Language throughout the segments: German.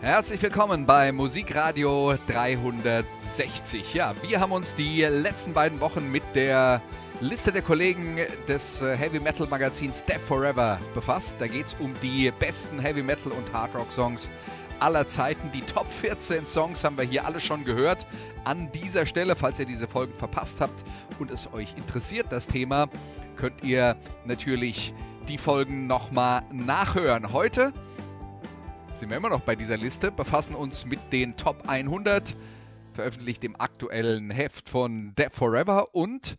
Herzlich willkommen bei Musikradio 360. Ja, wir haben uns die letzten beiden Wochen mit der Liste der Kollegen des äh, Heavy Metal Magazins Step Forever befasst. Da geht es um die besten Heavy Metal und Hard Rock Songs aller Zeiten. Die Top 14 Songs haben wir hier alle schon gehört. An dieser Stelle, falls ihr diese Folgen verpasst habt und es euch interessiert, das Thema, könnt ihr natürlich die Folgen nochmal nachhören. Heute sind wir immer noch bei dieser Liste, befassen uns mit den Top 100, veröffentlicht im aktuellen Heft von Death Forever und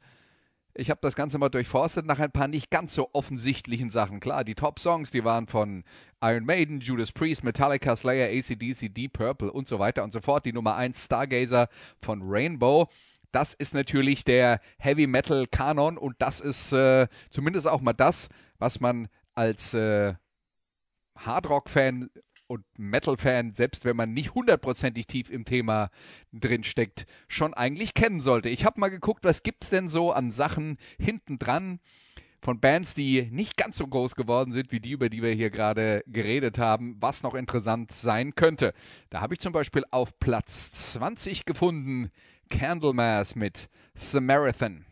ich habe das Ganze mal durchforstet nach ein paar nicht ganz so offensichtlichen Sachen. Klar, die Top-Songs, die waren von Iron Maiden, Judas Priest, Metallica, Slayer, ACDC, Deep Purple und so weiter und so fort. Die Nummer 1 Stargazer von Rainbow. Das ist natürlich der Heavy Metal Kanon und das ist äh, zumindest auch mal das, was man als äh, Hardrock-Fan und Metal-Fan, selbst wenn man nicht hundertprozentig tief im Thema drinsteckt, schon eigentlich kennen sollte. Ich habe mal geguckt, was gibt es denn so an Sachen hinten dran von Bands, die nicht ganz so groß geworden sind wie die, über die wir hier gerade geredet haben, was noch interessant sein könnte. Da habe ich zum Beispiel auf Platz 20 gefunden Candlemass mit Samaritan.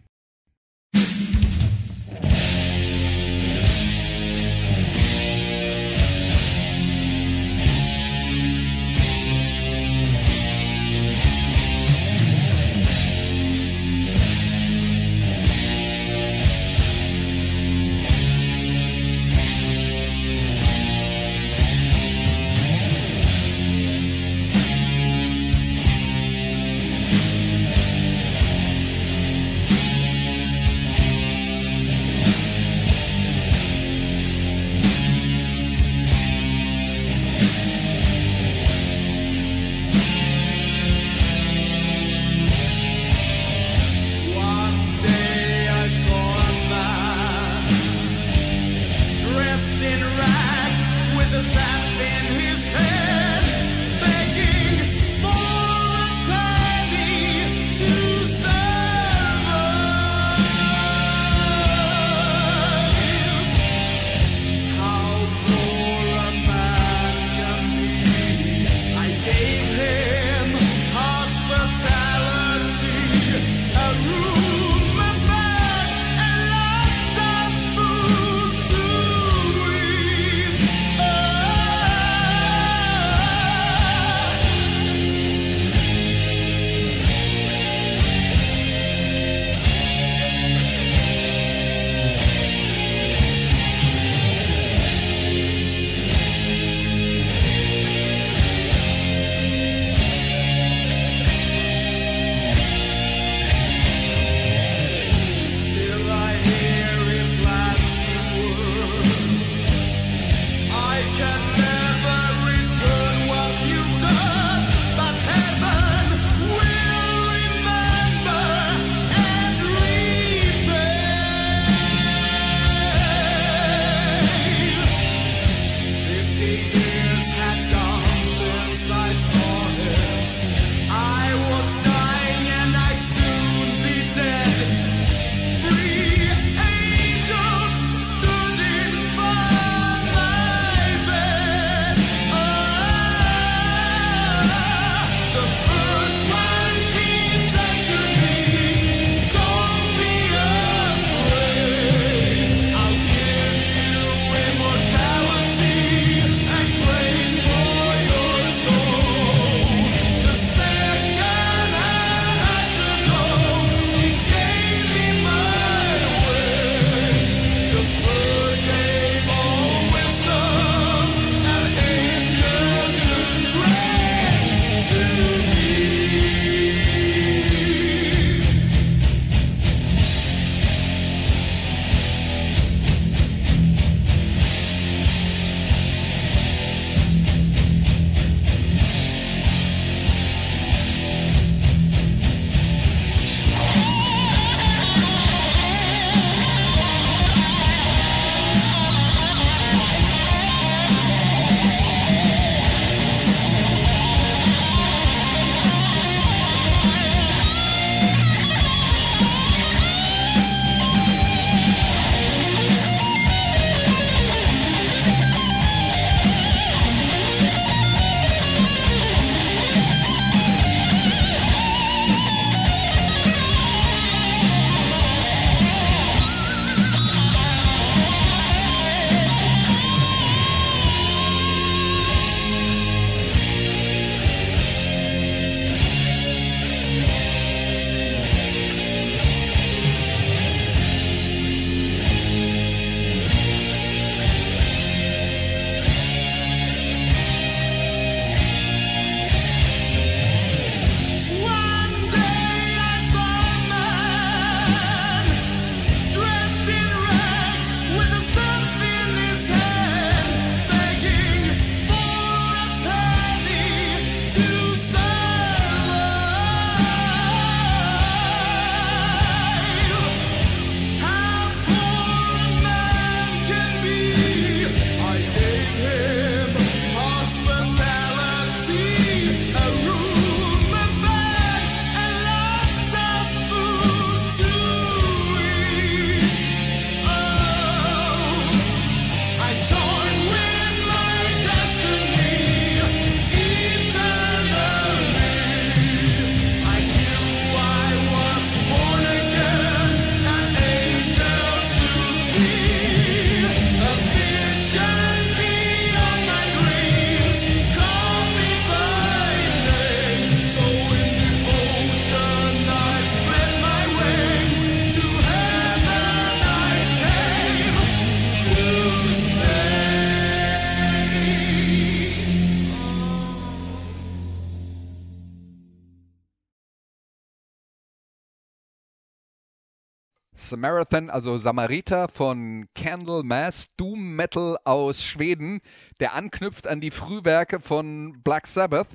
Samaritan, also Samariter von Candlemass, Doom Metal aus Schweden, der anknüpft an die Frühwerke von Black Sabbath.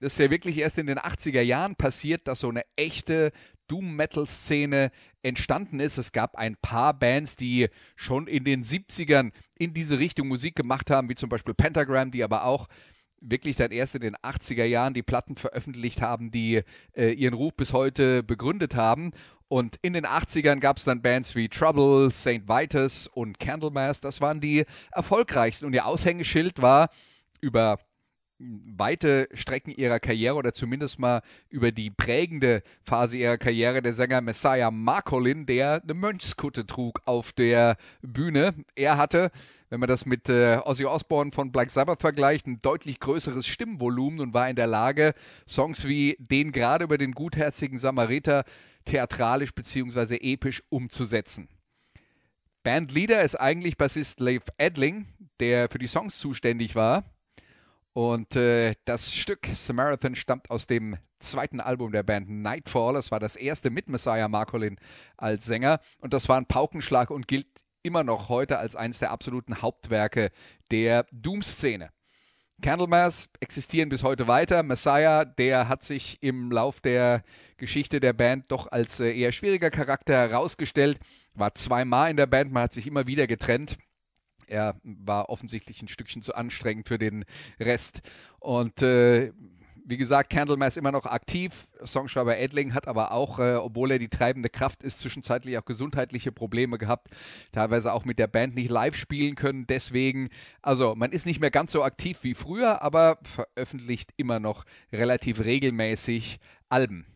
Das ist ja wirklich erst in den 80er Jahren passiert, dass so eine echte Doom-Metal-Szene entstanden ist. Es gab ein paar Bands, die schon in den 70ern in diese Richtung Musik gemacht haben, wie zum Beispiel Pentagram, die aber auch wirklich dann erst in den 80er Jahren die Platten veröffentlicht haben, die äh, ihren Ruf bis heute begründet haben. Und in den 80ern gab es dann Bands wie Trouble, St. Vitus und Candlemass. Das waren die erfolgreichsten. Und ihr Aushängeschild war über weite Strecken ihrer Karriere oder zumindest mal über die prägende Phase ihrer Karriere der Sänger Messiah Marcolin, der eine Mönchskutte trug auf der Bühne. Er hatte, wenn man das mit äh, Ozzy Osbourne von Black Sabbath vergleicht, ein deutlich größeres Stimmvolumen und war in der Lage, Songs wie den gerade über den gutherzigen Samariter theatralisch bzw. episch umzusetzen. Bandleader ist eigentlich Bassist Leif Edling, der für die Songs zuständig war. Und äh, das Stück Samaritan stammt aus dem zweiten Album der Band Nightfall. Das war das erste mit Messiah Marcolin als Sänger. Und das war ein Paukenschlag und gilt immer noch heute als eines der absoluten Hauptwerke der Doom-Szene. Candlemass existieren bis heute weiter. Messiah, der hat sich im Lauf der Geschichte der Band doch als äh, eher schwieriger Charakter herausgestellt. War zweimal in der Band, man hat sich immer wieder getrennt er war offensichtlich ein Stückchen zu anstrengend für den Rest. Und äh, wie gesagt, Candlemass immer noch aktiv. Songschreiber Edling hat aber auch, äh, obwohl er die treibende Kraft ist, zwischenzeitlich auch gesundheitliche Probleme gehabt. Teilweise auch mit der Band nicht live spielen können. Deswegen, also man ist nicht mehr ganz so aktiv wie früher, aber veröffentlicht immer noch relativ regelmäßig Alben.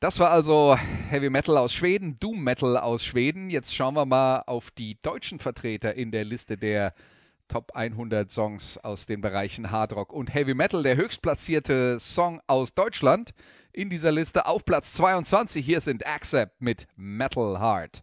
Das war also Heavy Metal aus Schweden, Doom Metal aus Schweden. Jetzt schauen wir mal auf die deutschen Vertreter in der Liste der Top 100 Songs aus den Bereichen Hard Rock und Heavy Metal. Der höchstplatzierte Song aus Deutschland in dieser Liste auf Platz 22. Hier sind Accept mit Metal Heart.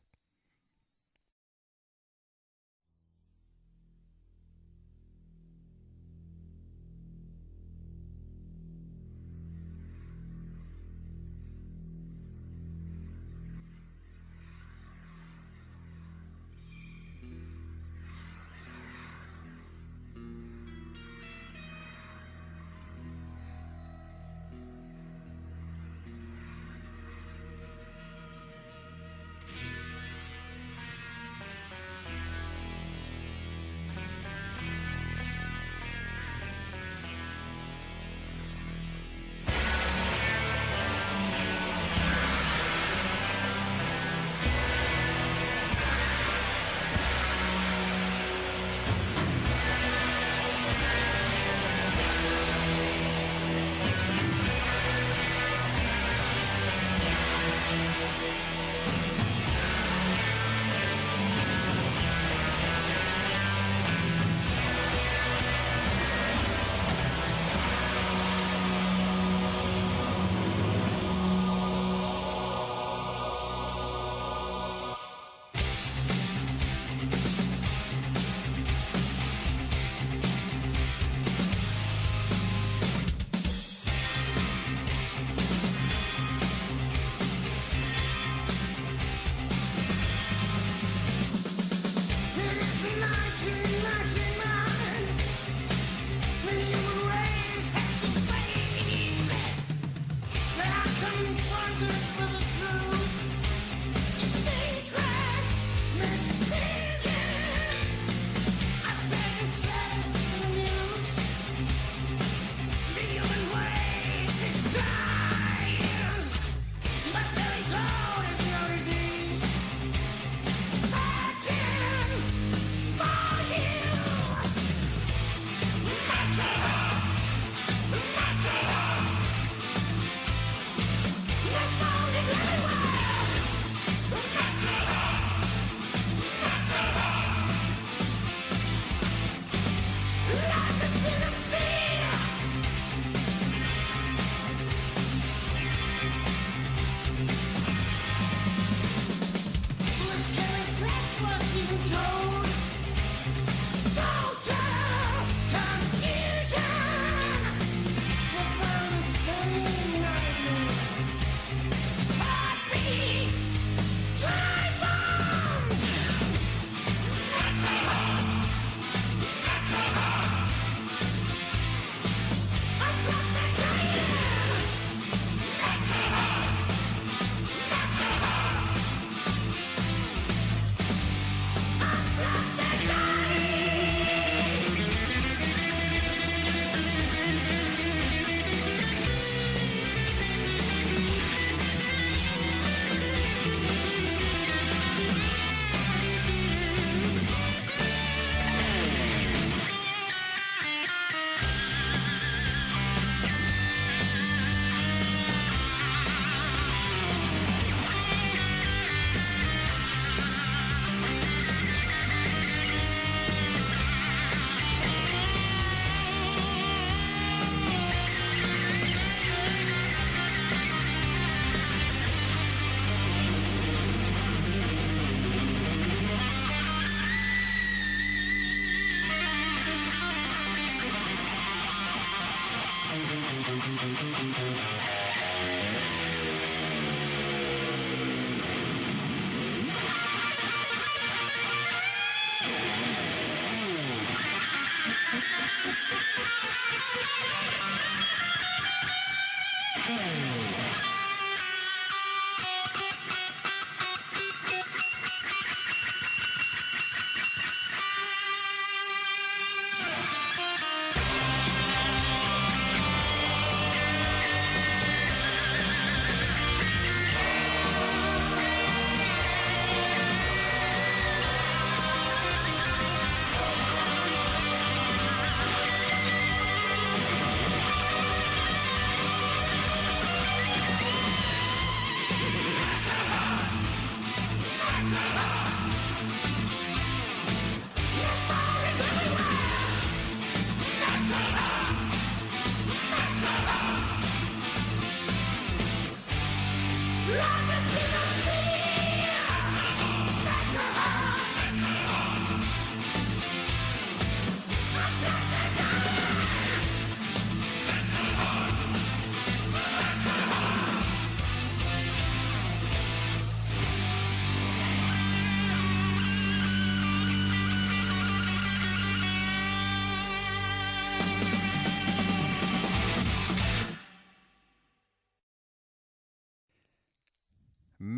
Yeah.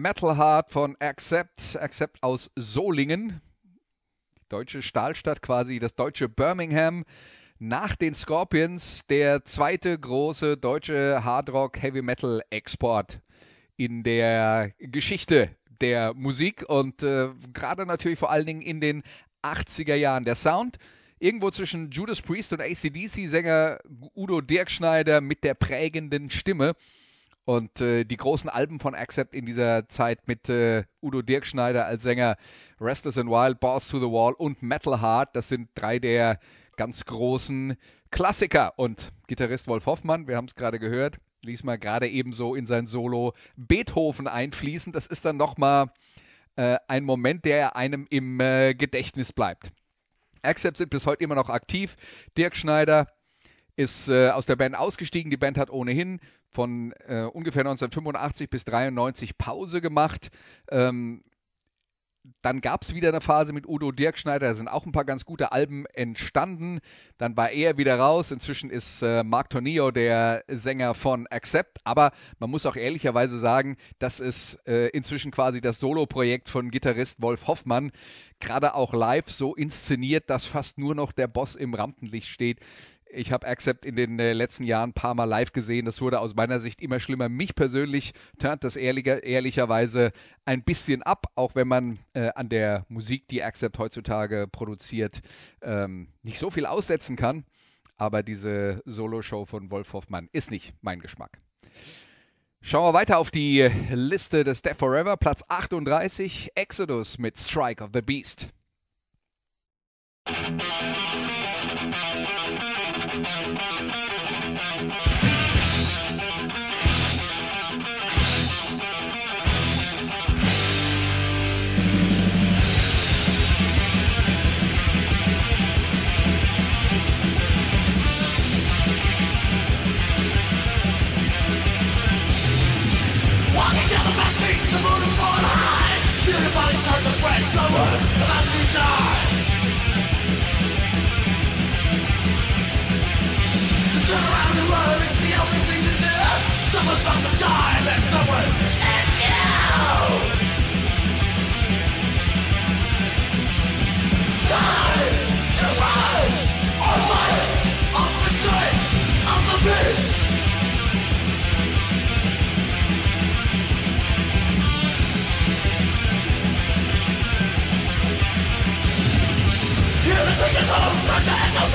Metal Heart von Accept, Accept aus Solingen, die deutsche Stahlstadt quasi, das deutsche Birmingham. Nach den Scorpions der zweite große deutsche Hardrock Heavy Metal Export in der Geschichte der Musik und äh, gerade natürlich vor allen Dingen in den 80er Jahren. Der Sound irgendwo zwischen Judas Priest und ACDC-Sänger Udo Dirkschneider mit der prägenden Stimme. Und äh, die großen Alben von Accept in dieser Zeit mit äh, Udo Dirkschneider als Sänger, Restless and Wild, Balls to the Wall und Metal Heart, das sind drei der ganz großen Klassiker. Und Gitarrist Wolf Hoffmann, wir haben es gerade gehört, ließ mal gerade ebenso in sein Solo Beethoven einfließen. Das ist dann nochmal äh, ein Moment, der einem im äh, Gedächtnis bleibt. Accept sind bis heute immer noch aktiv. Dirk Schneider ist äh, aus der Band ausgestiegen. Die Band hat ohnehin von äh, ungefähr 1985 bis 93 Pause gemacht. Ähm, dann gab es wieder eine Phase mit Udo Dirkschneider, da sind auch ein paar ganz gute Alben entstanden. Dann war er wieder raus. Inzwischen ist äh, Mark Tornillo der Sänger von Accept. Aber man muss auch ehrlicherweise sagen, das ist äh, inzwischen quasi das Solo-Projekt von Gitarrist Wolf Hoffmann. Gerade auch live so inszeniert, dass fast nur noch der Boss im Rampenlicht steht. Ich habe Accept in den äh, letzten Jahren ein paar Mal live gesehen. Das wurde aus meiner Sicht immer schlimmer. Mich persönlich tat das ehrlicher, ehrlicherweise ein bisschen ab, auch wenn man äh, an der Musik, die Accept heutzutage produziert, ähm, nicht so viel aussetzen kann. Aber diese Solo-Show von Wolf Hoffmann ist nicht mein Geschmack. Schauen wir weiter auf die Liste des Death Forever. Platz 38, Exodus mit Strike of the Beast.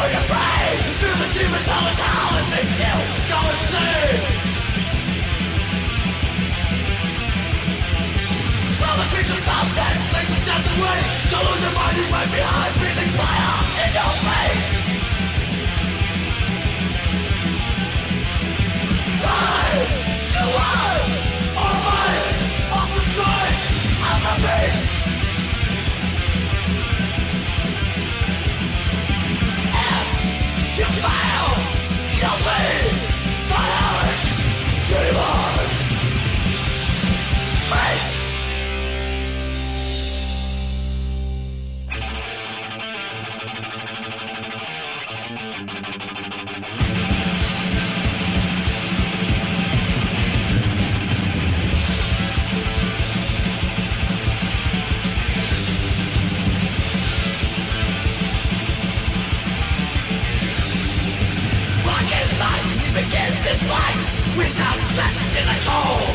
for your pain the demons hell is hell It makes you go insane. So the creature's all sense Lays them down Don't lose your mind, he's right behind Breathing fire in your face. Die to life Or fight Off the strike Out the beast Face. life without sex in a hole.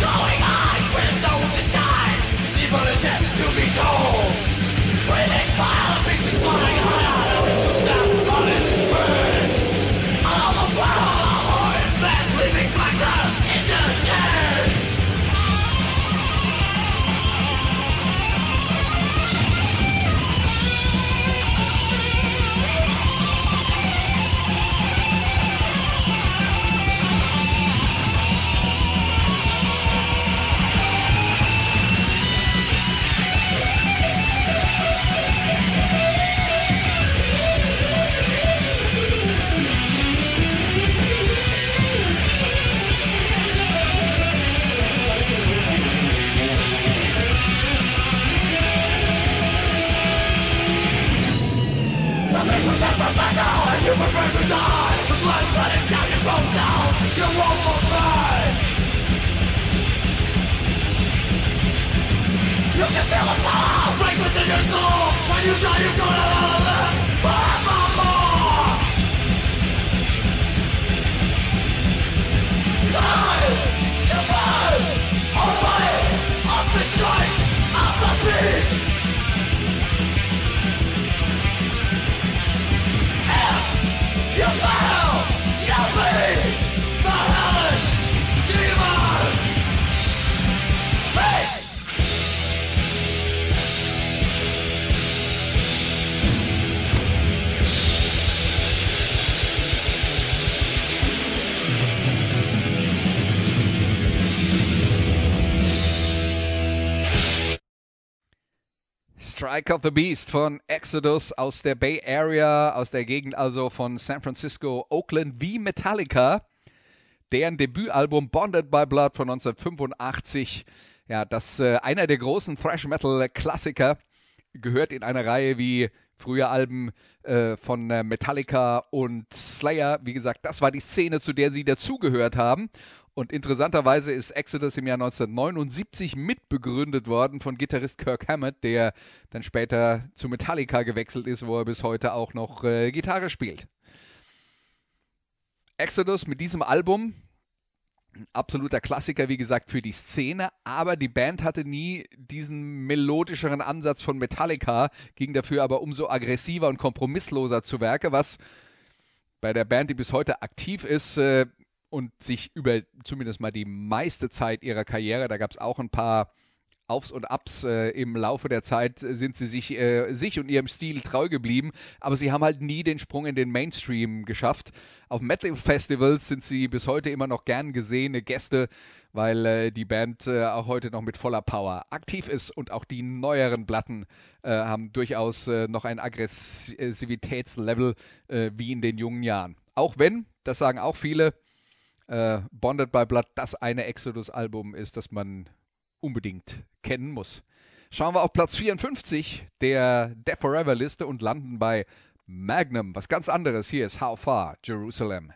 Glowing eyes with no human brains will die The blood running down your own cells You won't survive You can feel the power. Break within your soul When you die you're gonna live forevermore Time to find a way of the strength of the beast. Strike of the Beast von Exodus aus der Bay Area, aus der Gegend also von San Francisco, Oakland, wie Metallica. Deren Debütalbum Bonded by Blood von 1985. Ja, das äh, einer der großen Thrash Metal Klassiker gehört in eine Reihe wie frühe Alben äh, von äh, Metallica und Slayer. Wie gesagt, das war die Szene, zu der sie dazugehört haben. Und interessanterweise ist Exodus im Jahr 1979 mitbegründet worden von Gitarrist Kirk Hammett, der dann später zu Metallica gewechselt ist, wo er bis heute auch noch äh, Gitarre spielt. Exodus mit diesem Album, absoluter Klassiker, wie gesagt, für die Szene, aber die Band hatte nie diesen melodischeren Ansatz von Metallica, ging dafür aber umso aggressiver und kompromissloser zu Werke, was bei der Band, die bis heute aktiv ist, äh, und sich über zumindest mal die meiste Zeit ihrer Karriere, da gab es auch ein paar Aufs und Abs äh, im Laufe der Zeit sind sie sich, äh, sich und ihrem Stil treu geblieben, aber sie haben halt nie den Sprung in den Mainstream geschafft. Auf Metal-Festivals sind sie bis heute immer noch gern gesehene Gäste, weil äh, die Band äh, auch heute noch mit voller Power aktiv ist und auch die neueren Platten äh, haben durchaus äh, noch ein Aggressivitätslevel wie in den jungen Jahren. Auch wenn, das sagen auch viele, Bonded by Blood das eine Exodus-Album ist, das man unbedingt kennen muss. Schauen wir auf Platz 54 der Death Forever Liste und landen bei Magnum. Was ganz anderes. Hier ist How Far Jerusalem.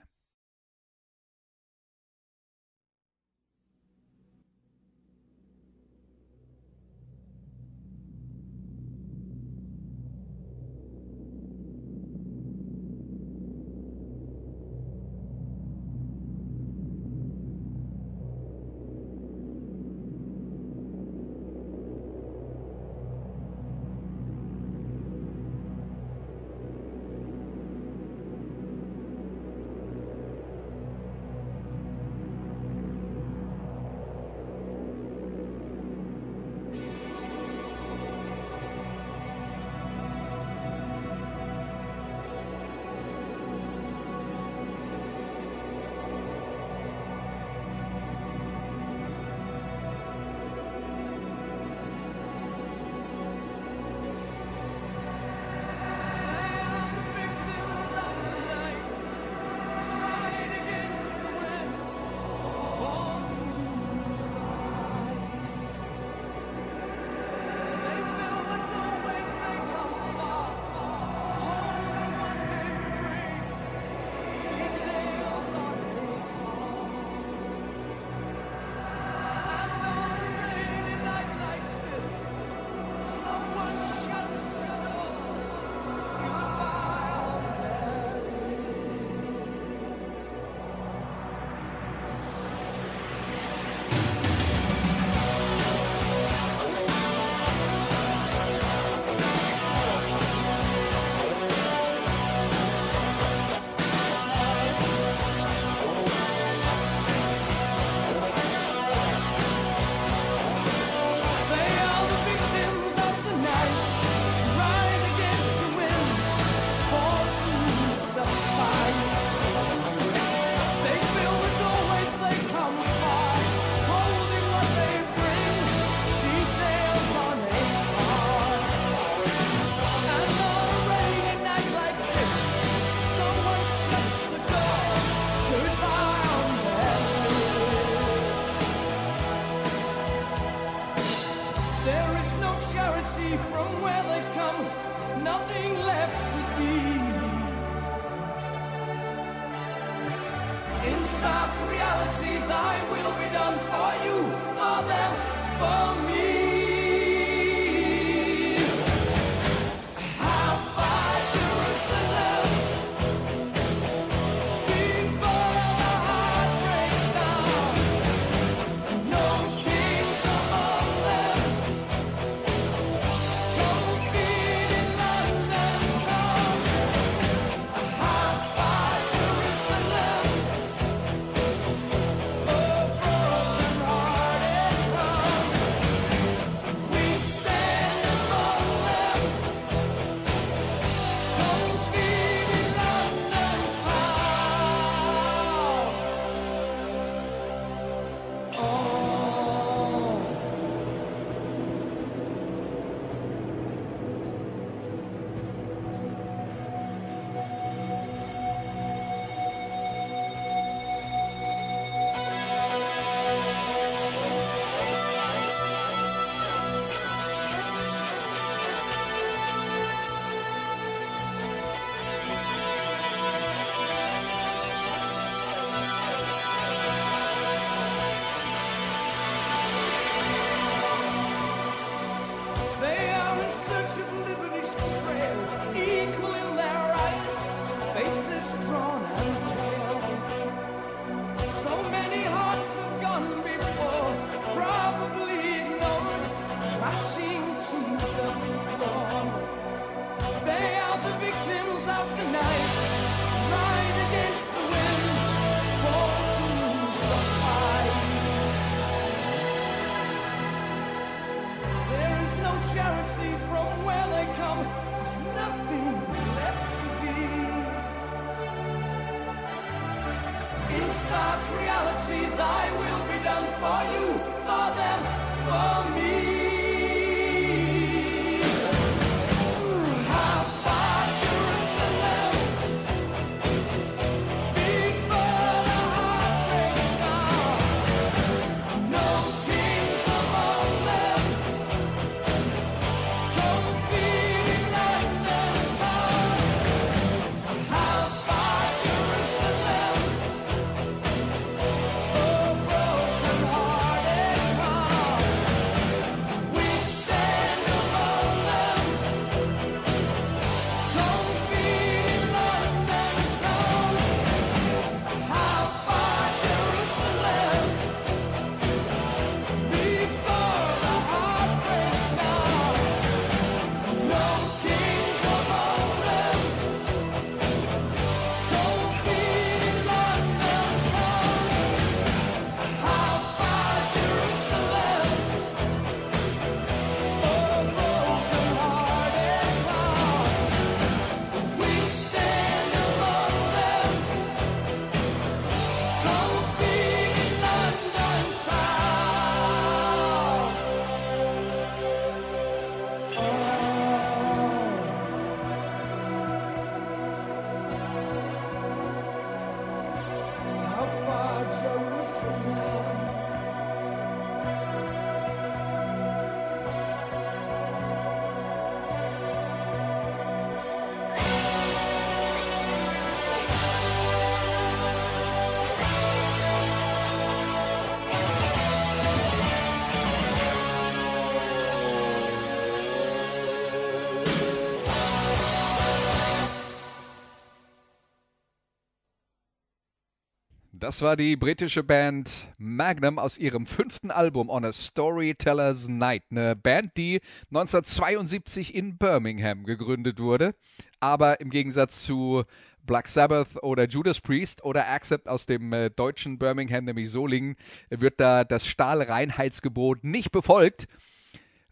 Das war die britische Band Magnum aus ihrem fünften Album On a Storyteller's Night. Eine Band, die 1972 in Birmingham gegründet wurde, aber im Gegensatz zu Black Sabbath oder Judas Priest oder Accept aus dem äh, deutschen Birmingham, nämlich Solingen, wird da das Stahlreinheitsgebot nicht befolgt.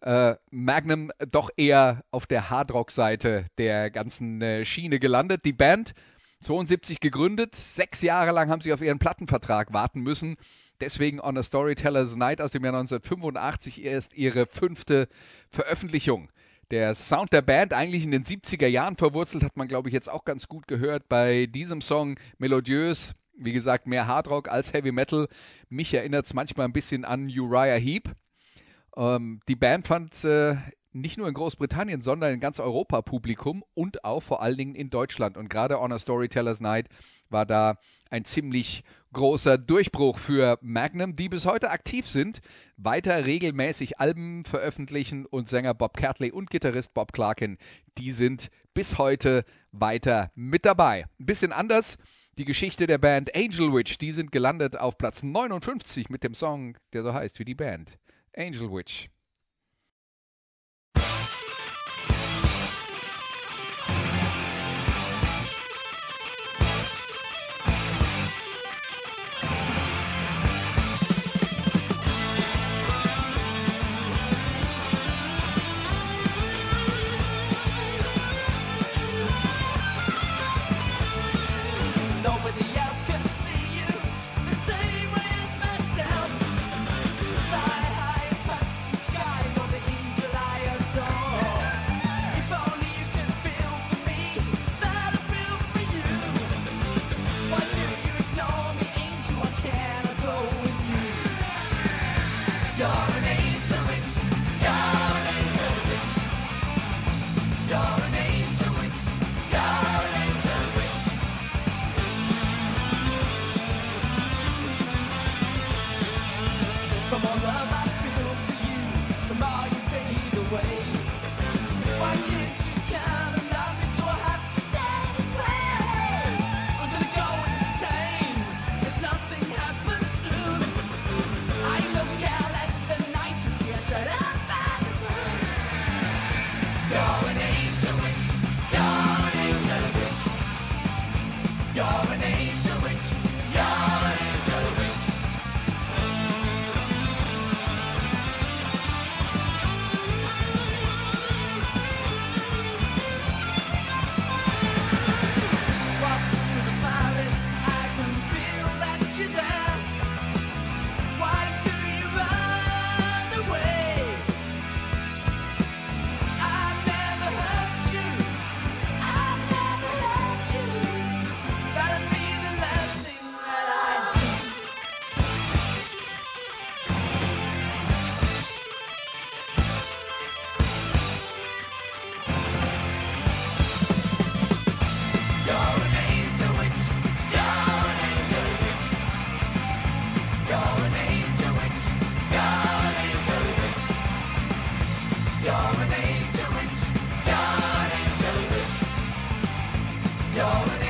Äh, Magnum doch eher auf der Hardrock-Seite der ganzen äh, Schiene gelandet. Die Band 72 gegründet, sechs Jahre lang haben sie auf ihren Plattenvertrag warten müssen. Deswegen On a Storyteller's Night aus dem Jahr 1985 erst ihre fünfte Veröffentlichung. Der Sound der Band eigentlich in den 70er Jahren verwurzelt, hat man glaube ich jetzt auch ganz gut gehört bei diesem Song melodiös. Wie gesagt, mehr Hardrock als Heavy Metal. Mich erinnert es manchmal ein bisschen an Uriah Heep. Ähm, die Band fand äh, nicht nur in Großbritannien, sondern in ganz Europa Publikum und auch vor allen Dingen in Deutschland. Und gerade On a Storytellers Night war da ein ziemlich großer Durchbruch für Magnum, die bis heute aktiv sind, weiter regelmäßig Alben veröffentlichen und Sänger Bob Catley und Gitarrist Bob Clarkin, die sind bis heute weiter mit dabei. Ein bisschen anders die Geschichte der Band Angel Witch, die sind gelandet auf Platz 59 mit dem Song, der so heißt wie die Band. Angel Witch. Yeah.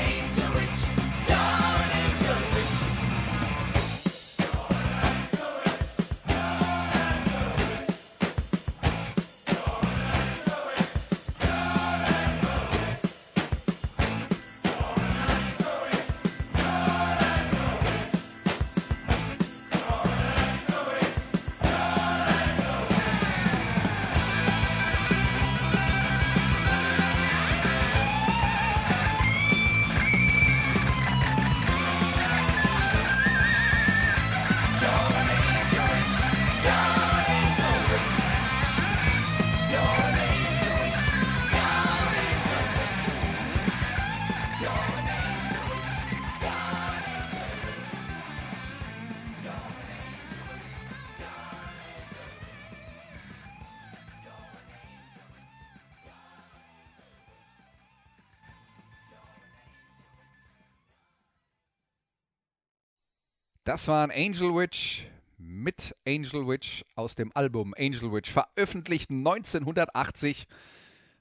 Das waren Angel Witch mit Angel Witch aus dem Album Angel Witch, veröffentlicht 1980.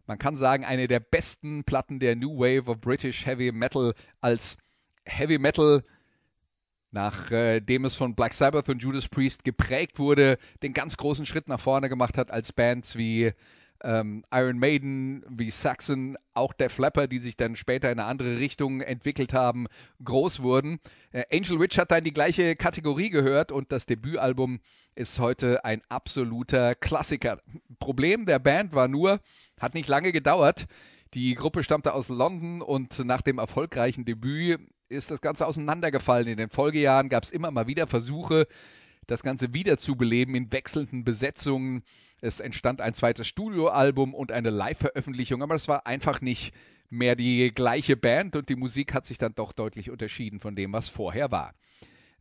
Man kann sagen, eine der besten Platten der New Wave of British Heavy Metal als Heavy Metal, nachdem äh, es von Black Sabbath und Judas Priest geprägt wurde, den ganz großen Schritt nach vorne gemacht hat als Bands wie ähm, Iron Maiden, wie Saxon, auch der Flapper, die sich dann später in eine andere Richtung entwickelt haben, groß wurden. Äh, Angel Witch hat da in die gleiche Kategorie gehört und das Debütalbum ist heute ein absoluter Klassiker. Problem der Band war nur, hat nicht lange gedauert. Die Gruppe stammte aus London und nach dem erfolgreichen Debüt ist das Ganze auseinandergefallen. In den Folgejahren gab es immer mal wieder Versuche, das Ganze wiederzubeleben in wechselnden Besetzungen. Es entstand ein zweites Studioalbum und eine Live-Veröffentlichung, aber es war einfach nicht mehr die gleiche Band und die Musik hat sich dann doch deutlich unterschieden von dem, was vorher war.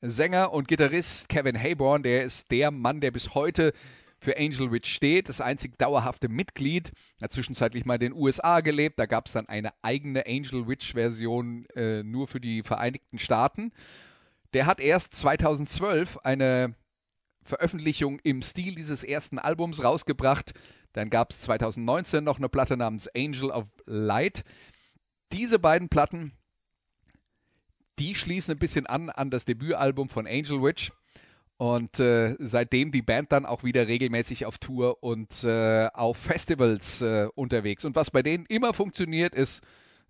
Sänger und Gitarrist Kevin Hayborn, der ist der Mann, der bis heute für Angel Witch steht. Das einzig dauerhafte Mitglied. Hat zwischenzeitlich mal in den USA gelebt. Da gab es dann eine eigene Angel Witch-Version äh, nur für die Vereinigten Staaten. Der hat erst 2012 eine Veröffentlichung im Stil dieses ersten Albums rausgebracht. Dann gab es 2019 noch eine Platte namens Angel of Light. Diese beiden Platten, die schließen ein bisschen an an das Debütalbum von Angel Witch. Und äh, seitdem die Band dann auch wieder regelmäßig auf Tour und äh, auf Festivals äh, unterwegs. Und was bei denen immer funktioniert, ist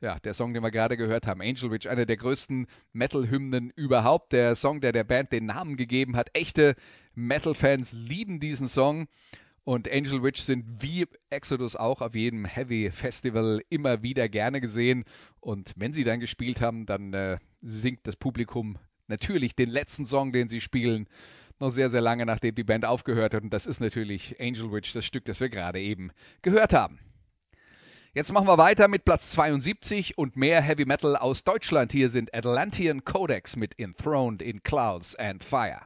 ja, der Song, den wir gerade gehört haben, Angel Witch, einer der größten Metal-Hymnen überhaupt. Der Song, der der Band den Namen gegeben hat. Echte Metal-Fans lieben diesen Song. Und Angel Witch sind wie Exodus auch auf jedem Heavy Festival immer wieder gerne gesehen. Und wenn sie dann gespielt haben, dann äh, singt das Publikum natürlich den letzten Song, den sie spielen, noch sehr, sehr lange nachdem die Band aufgehört hat. Und das ist natürlich Angel Witch, das Stück, das wir gerade eben gehört haben. Jetzt machen wir weiter mit Platz 72 und mehr Heavy Metal aus Deutschland. Hier sind Atlantean Codex mit Enthroned in Clouds and Fire.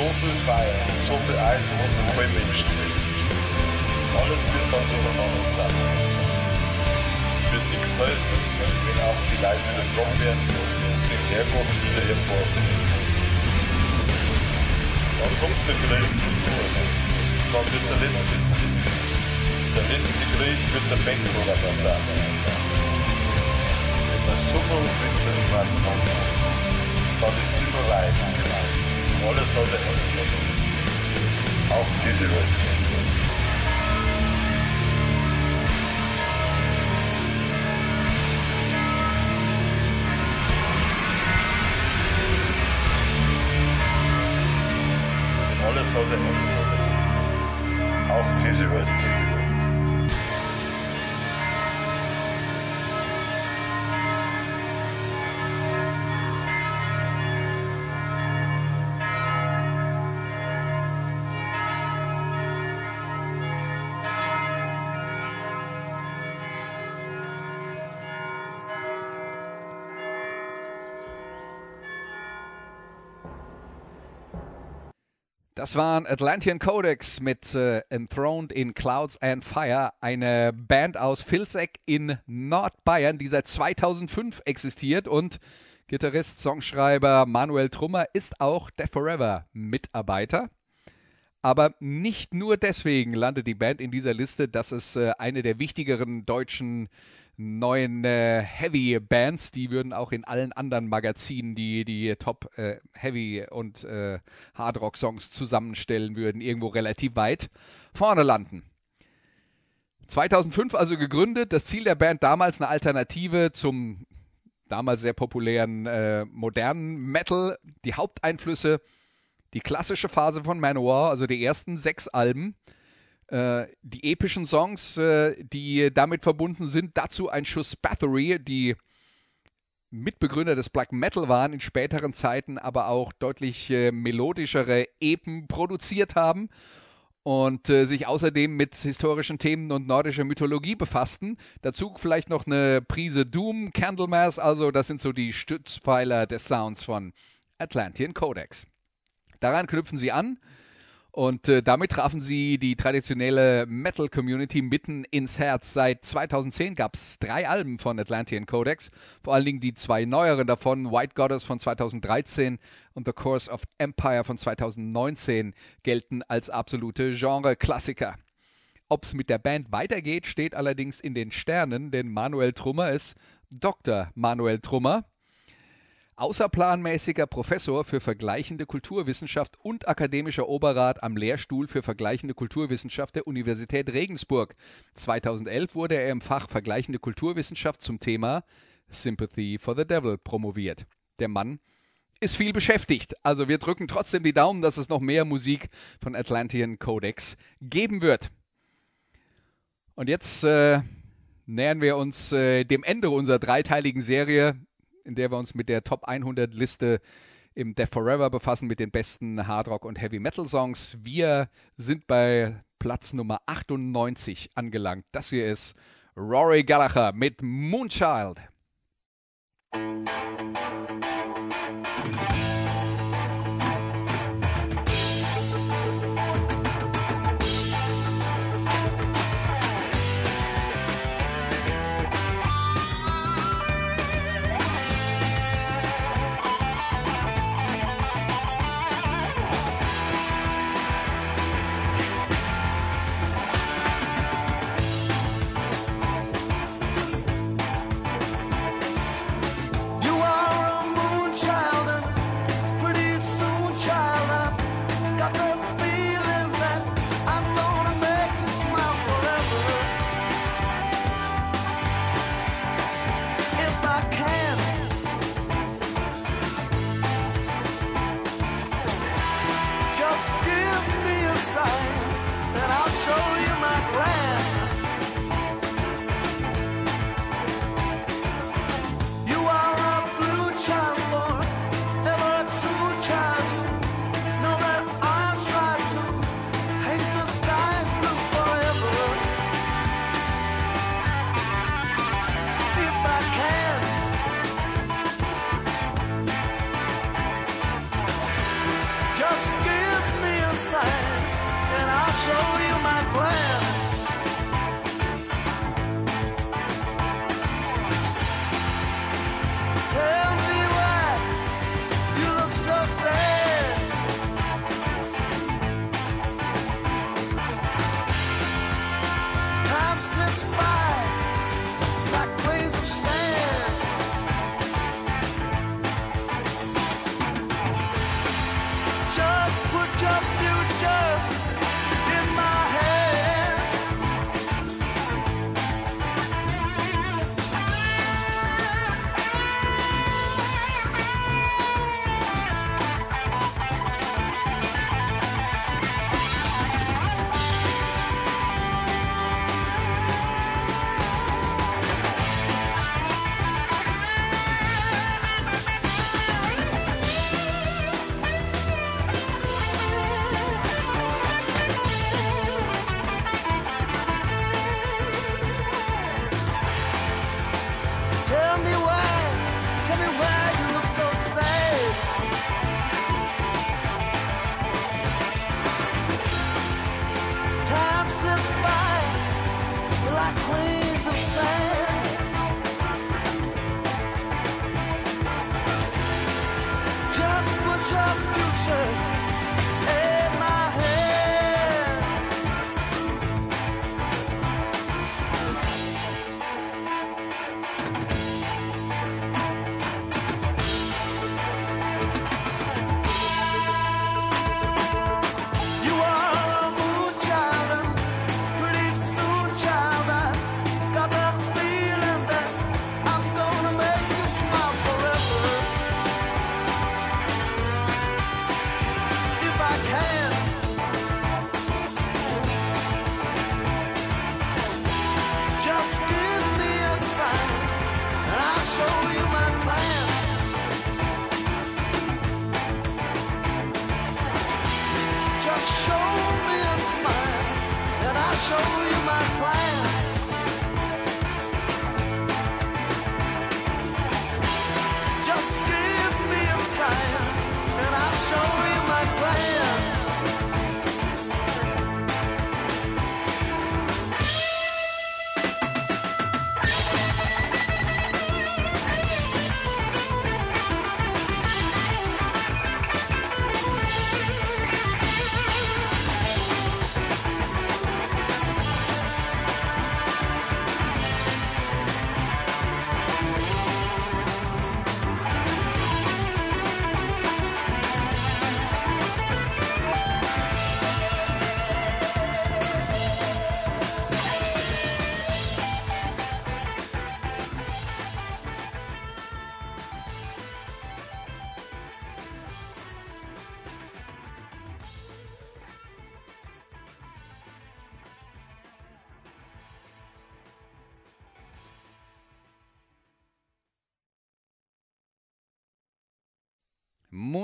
so viel Feier, so viel Eisen und so viel Menschen. Alles wird dann so einer sein. Es wird nichts helfen, wenn auch die Leute wieder fromm werden und den Herrgott wieder hervorführen. Dann kommt der Krieg, dann wird der letzte Krieg. Der letzte Krieg wird der Bankrobber sein. Wenn der Sommer und Winter was kommt, dann ist immer weiter. Alles sollte Auch diese Welt. Alles sollte helfen. Auch diese Welt. Das waren Atlantean Codex mit äh, Enthroned in Clouds and Fire, eine Band aus Vilseck in Nordbayern, die seit 2005 existiert und Gitarrist, Songschreiber Manuel Trummer ist auch Death Forever Mitarbeiter. Aber nicht nur deswegen landet die Band in dieser Liste, dass es äh, eine der wichtigeren deutschen neuen äh, Heavy-Bands, die würden auch in allen anderen Magazinen, die die Top äh, Heavy und äh, Hard-Rock-Songs zusammenstellen würden, irgendwo relativ weit vorne landen. 2005 also gegründet, das Ziel der Band damals eine Alternative zum damals sehr populären äh, modernen Metal, die Haupteinflüsse, die klassische Phase von Manowar, also die ersten sechs Alben, die epischen Songs, äh, die damit verbunden sind. Dazu ein Schuss Bathory, die Mitbegründer des Black Metal waren, in späteren Zeiten aber auch deutlich äh, melodischere Epen produziert haben und äh, sich außerdem mit historischen Themen und nordischer Mythologie befassten. Dazu vielleicht noch eine Prise Doom, Candlemass, also das sind so die Stützpfeiler des Sounds von Atlantean Codex. Daran knüpfen sie an und äh, damit trafen sie die traditionelle Metal-Community mitten ins Herz. Seit 2010 gab es drei Alben von Atlantean Codex, vor allen Dingen die zwei neueren davon, White Goddess von 2013 und The Course of Empire von 2019, gelten als absolute Genre-Klassiker. Ob es mit der Band weitergeht, steht allerdings in den Sternen, denn Manuel Trummer ist Dr. Manuel Trummer außerplanmäßiger Professor für vergleichende Kulturwissenschaft und akademischer Oberrat am Lehrstuhl für vergleichende Kulturwissenschaft der Universität Regensburg. 2011 wurde er im Fach vergleichende Kulturwissenschaft zum Thema Sympathy for the Devil promoviert. Der Mann ist viel beschäftigt. Also wir drücken trotzdem die Daumen, dass es noch mehr Musik von Atlantean Codex geben wird. Und jetzt äh, nähern wir uns äh, dem Ende unserer dreiteiligen Serie in der wir uns mit der Top 100 Liste im Death Forever befassen, mit den besten Hardrock und Heavy Metal Songs. Wir sind bei Platz Nummer 98 angelangt. Das hier ist Rory Gallagher mit Moonchild.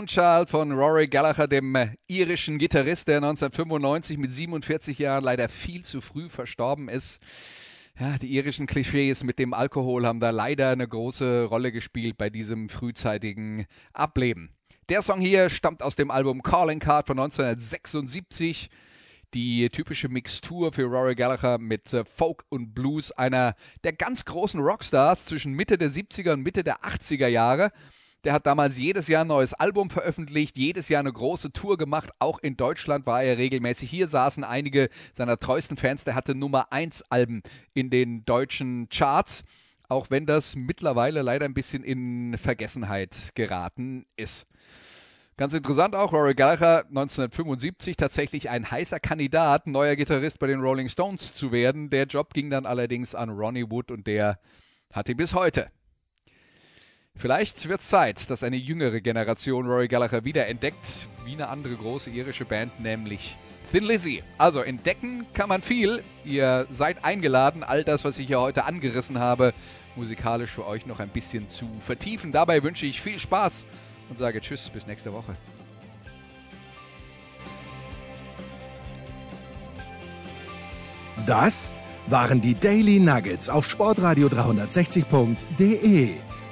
Moonchild von Rory Gallagher, dem irischen Gitarrist, der 1995 mit 47 Jahren leider viel zu früh verstorben ist. Ja, die irischen Klischees mit dem Alkohol haben da leider eine große Rolle gespielt bei diesem frühzeitigen Ableben. Der Song hier stammt aus dem Album Calling Card von 1976 die typische Mixtur für Rory Gallagher mit äh, Folk und Blues, einer der ganz großen Rockstars zwischen Mitte der 70er und Mitte der 80er Jahre. Der hat damals jedes Jahr ein neues Album veröffentlicht, jedes Jahr eine große Tour gemacht. Auch in Deutschland war er regelmäßig. Hier saßen einige seiner treuesten Fans. Der hatte Nummer 1 Alben in den deutschen Charts. Auch wenn das mittlerweile leider ein bisschen in Vergessenheit geraten ist. Ganz interessant auch, Rory Gallagher 1975 tatsächlich ein heißer Kandidat, neuer Gitarrist bei den Rolling Stones zu werden. Der Job ging dann allerdings an Ronnie Wood und der hat ihn bis heute. Vielleicht wird es Zeit, dass eine jüngere Generation Rory Gallagher wiederentdeckt, wie eine andere große irische Band, nämlich Thin Lizzy. Also entdecken kann man viel. Ihr seid eingeladen, all das, was ich hier heute angerissen habe, musikalisch für euch noch ein bisschen zu vertiefen. Dabei wünsche ich viel Spaß und sage Tschüss, bis nächste Woche. Das waren die Daily Nuggets auf Sportradio 360.de.